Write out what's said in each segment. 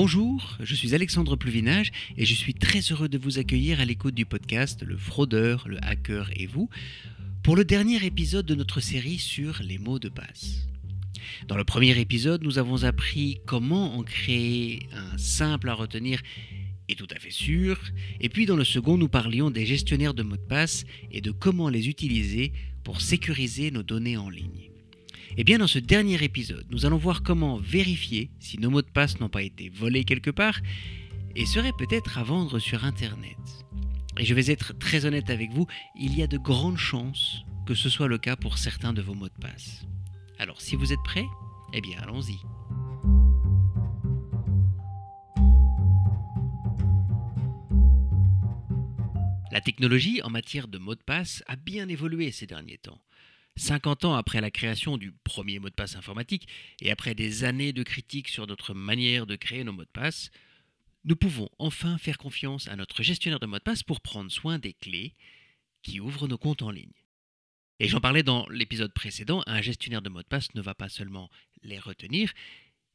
Bonjour, je suis Alexandre Pluvinage et je suis très heureux de vous accueillir à l'écoute du podcast Le fraudeur, le hacker et vous pour le dernier épisode de notre série sur les mots de passe. Dans le premier épisode, nous avons appris comment en créer un simple à retenir et tout à fait sûr, et puis dans le second, nous parlions des gestionnaires de mots de passe et de comment les utiliser pour sécuriser nos données en ligne. Et bien dans ce dernier épisode, nous allons voir comment vérifier si nos mots de passe n'ont pas été volés quelque part et seraient peut-être à vendre sur Internet. Et je vais être très honnête avec vous, il y a de grandes chances que ce soit le cas pour certains de vos mots de passe. Alors si vous êtes prêts, eh bien allons-y. La technologie en matière de mots de passe a bien évolué ces derniers temps. 50 ans après la création du premier mot de passe informatique et après des années de critiques sur notre manière de créer nos mots de passe, nous pouvons enfin faire confiance à notre gestionnaire de mots de passe pour prendre soin des clés qui ouvrent nos comptes en ligne. Et j'en parlais dans l'épisode précédent, un gestionnaire de mots de passe ne va pas seulement les retenir,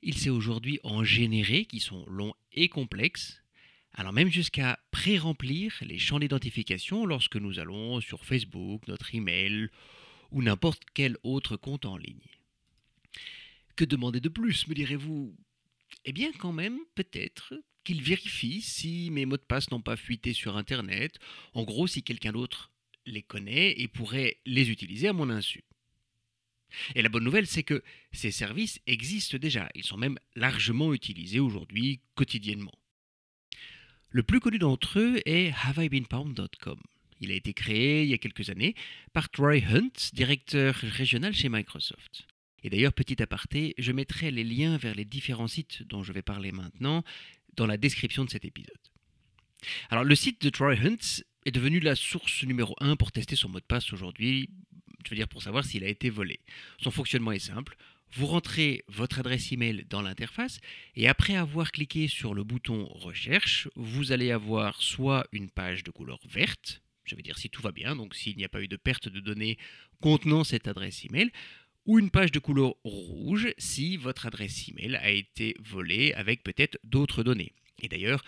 il sait aujourd'hui en générer qui sont longs et complexes, alors même jusqu'à pré-remplir les champs d'identification lorsque nous allons sur Facebook, notre email ou n'importe quel autre compte en ligne. Que demander de plus, me direz-vous? Eh bien quand même, peut-être qu'il vérifie si mes mots de passe n'ont pas fuité sur Internet, en gros si quelqu'un d'autre les connaît et pourrait les utiliser à mon insu. Et la bonne nouvelle, c'est que ces services existent déjà. Ils sont même largement utilisés aujourd'hui quotidiennement. Le plus connu d'entre eux est haveibeenpwned.com. Il a été créé il y a quelques années par Troy Hunt, directeur régional chez Microsoft. Et d'ailleurs, petit aparté, je mettrai les liens vers les différents sites dont je vais parler maintenant dans la description de cet épisode. Alors, le site de Troy Hunt est devenu la source numéro 1 pour tester son mot de passe aujourd'hui, je veux dire pour savoir s'il a été volé. Son fonctionnement est simple. Vous rentrez votre adresse email dans l'interface et après avoir cliqué sur le bouton Recherche, vous allez avoir soit une page de couleur verte, je veux dire si tout va bien, donc s'il n'y a pas eu de perte de données contenant cette adresse email, ou une page de couleur rouge si votre adresse email a été volée avec peut-être d'autres données. Et d'ailleurs,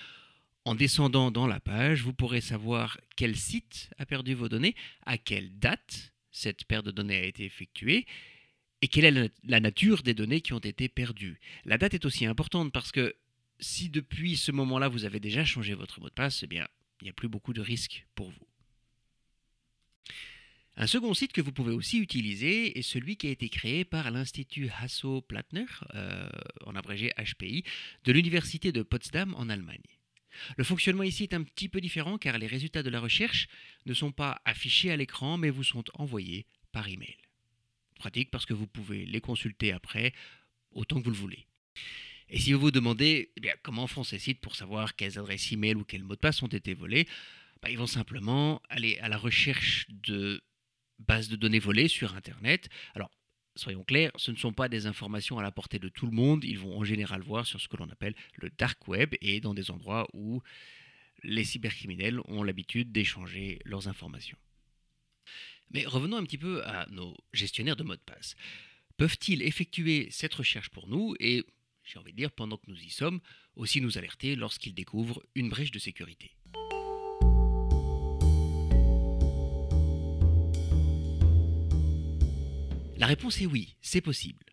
en descendant dans la page, vous pourrez savoir quel site a perdu vos données, à quelle date cette perte de données a été effectuée et quelle est la nature des données qui ont été perdues. La date est aussi importante parce que si depuis ce moment-là vous avez déjà changé votre mot de passe, eh bien, il n'y a plus beaucoup de risques pour vous. Un second site que vous pouvez aussi utiliser est celui qui a été créé par l'Institut Hasso-Plattner, euh, en abrégé HPI, de l'Université de Potsdam en Allemagne. Le fonctionnement ici est un petit peu différent car les résultats de la recherche ne sont pas affichés à l'écran mais vous sont envoyés par email. Pratique parce que vous pouvez les consulter après autant que vous le voulez. Et si vous vous demandez eh comment font ces sites pour savoir quelles adresses email ou quels mots de passe ont été volés, bah, ils vont simplement aller à la recherche de bases de données volées sur Internet. Alors, soyons clairs, ce ne sont pas des informations à la portée de tout le monde. Ils vont en général voir sur ce que l'on appelle le dark web et dans des endroits où les cybercriminels ont l'habitude d'échanger leurs informations. Mais revenons un petit peu à nos gestionnaires de mots de passe. Peuvent-ils effectuer cette recherche pour nous et, j'ai envie de dire, pendant que nous y sommes, aussi nous alerter lorsqu'ils découvrent une brèche de sécurité? La réponse est oui, c'est possible.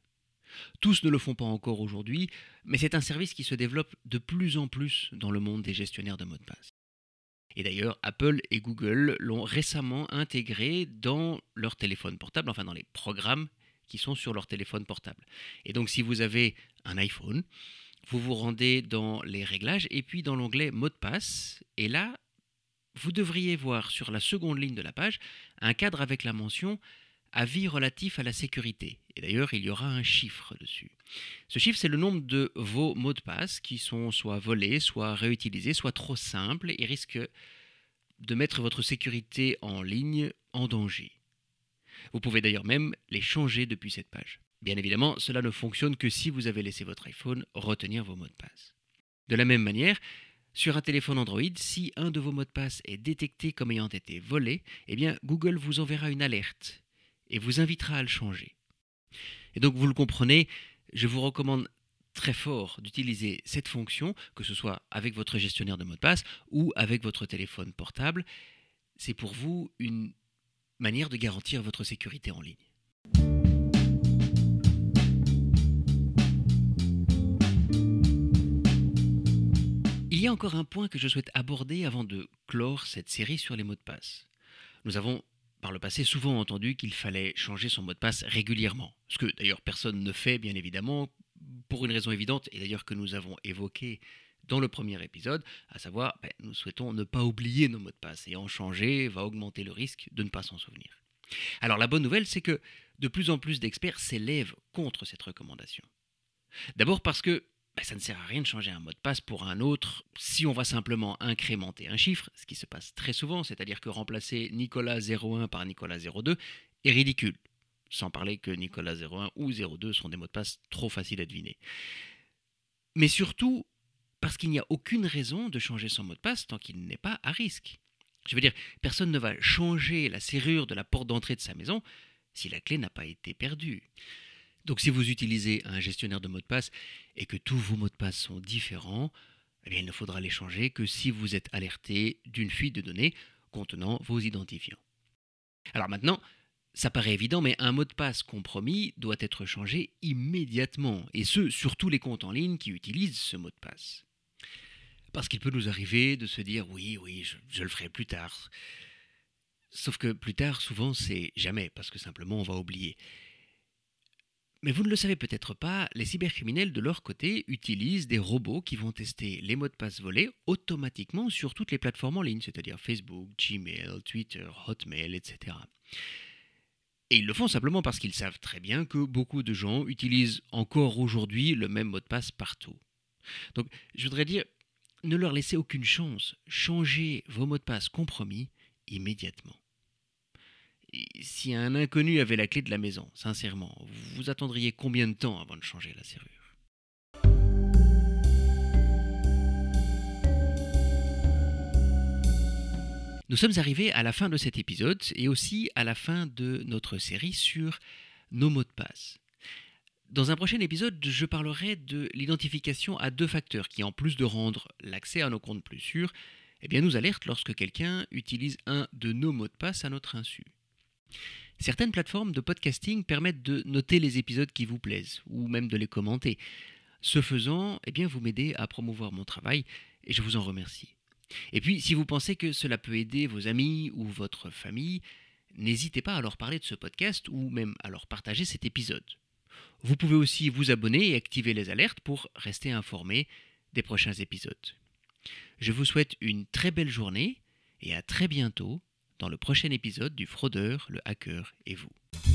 Tous ne le font pas encore aujourd'hui, mais c'est un service qui se développe de plus en plus dans le monde des gestionnaires de mots de passe. Et d'ailleurs, Apple et Google l'ont récemment intégré dans leur téléphone portable, enfin dans les programmes qui sont sur leur téléphone portable. Et donc si vous avez un iPhone, vous vous rendez dans les réglages et puis dans l'onglet mot de passe, et là, vous devriez voir sur la seconde ligne de la page un cadre avec la mention avis relatif à la sécurité. Et d'ailleurs, il y aura un chiffre dessus. Ce chiffre, c'est le nombre de vos mots de passe qui sont soit volés, soit réutilisés, soit trop simples et risquent de mettre votre sécurité en ligne en danger. Vous pouvez d'ailleurs même les changer depuis cette page. Bien évidemment, cela ne fonctionne que si vous avez laissé votre iPhone retenir vos mots de passe. De la même manière, sur un téléphone Android, si un de vos mots de passe est détecté comme ayant été volé, eh bien Google vous enverra une alerte et vous invitera à le changer. Et donc vous le comprenez, je vous recommande très fort d'utiliser cette fonction, que ce soit avec votre gestionnaire de mot de passe ou avec votre téléphone portable. C'est pour vous une manière de garantir votre sécurité en ligne. Il y a encore un point que je souhaite aborder avant de clore cette série sur les mots de passe. Nous avons par le passé souvent entendu qu'il fallait changer son mot de passe régulièrement, ce que d'ailleurs personne ne fait bien évidemment, pour une raison évidente, et d'ailleurs que nous avons évoqué dans le premier épisode, à savoir, ben, nous souhaitons ne pas oublier nos mots de passe, et en changer va augmenter le risque de ne pas s'en souvenir. Alors la bonne nouvelle, c'est que de plus en plus d'experts s'élèvent contre cette recommandation. D'abord parce que ben, ça ne sert à rien de changer un mot de passe pour un autre si on va simplement incrémenter un chiffre, ce qui se passe très souvent, c'est-à-dire que remplacer Nicolas 01 par Nicolas 02 est ridicule sans parler que Nicolas 01 ou 02 sont des mots de passe trop faciles à deviner. Mais surtout parce qu'il n'y a aucune raison de changer son mot de passe tant qu'il n'est pas à risque. Je veux dire, personne ne va changer la serrure de la porte d'entrée de sa maison si la clé n'a pas été perdue. Donc si vous utilisez un gestionnaire de mots de passe et que tous vos mots de passe sont différents, eh bien, il ne faudra les changer que si vous êtes alerté d'une fuite de données contenant vos identifiants. Alors maintenant, ça paraît évident, mais un mot de passe compromis doit être changé immédiatement, et ce, sur tous les comptes en ligne qui utilisent ce mot de passe. Parce qu'il peut nous arriver de se dire oui, oui, je, le ferai plus tard. Sauf que plus tard, souvent, c'est jamais, parce que simplement on va oublier. Mais vous ne le savez peut-être pas, les cybercriminels de leur côté utilisent des robots qui vont tester les mots de passe volés automatiquement sur toutes les plateformes en ligne, c'est-à-dire Facebook, Gmail, Twitter, Hotmail, etc. Et ils le font simplement parce qu'ils savent très bien que beaucoup de gens utilisent encore aujourd'hui le même mot de passe partout. Donc je voudrais dire, ne leur laissez aucune chance. Changez vos mots de passe compromis immédiatement. Si un inconnu avait la clé de la maison, sincèrement, vous attendriez combien de temps avant de changer la serrure? Nous sommes arrivés à la fin de cet épisode et aussi à la fin de notre série sur nos mots de passe. Dans un prochain épisode, je parlerai de l'identification à deux facteurs qui, en plus de rendre l'accès à nos comptes plus sûr, eh nous alertent lorsque quelqu'un utilise un de nos mots de passe à notre insu. Certaines plateformes de podcasting permettent de noter les épisodes qui vous plaisent, ou même de les commenter. Ce faisant, eh vous m'aidez à promouvoir mon travail, et je vous en remercie. Et puis, si vous pensez que cela peut aider vos amis ou votre famille, n'hésitez pas à leur parler de ce podcast ou même à leur partager cet épisode. Vous pouvez aussi vous abonner et activer les alertes pour rester informé des prochains épisodes. Je vous souhaite une très belle journée et à très bientôt dans le prochain épisode du Fraudeur, le hacker et vous.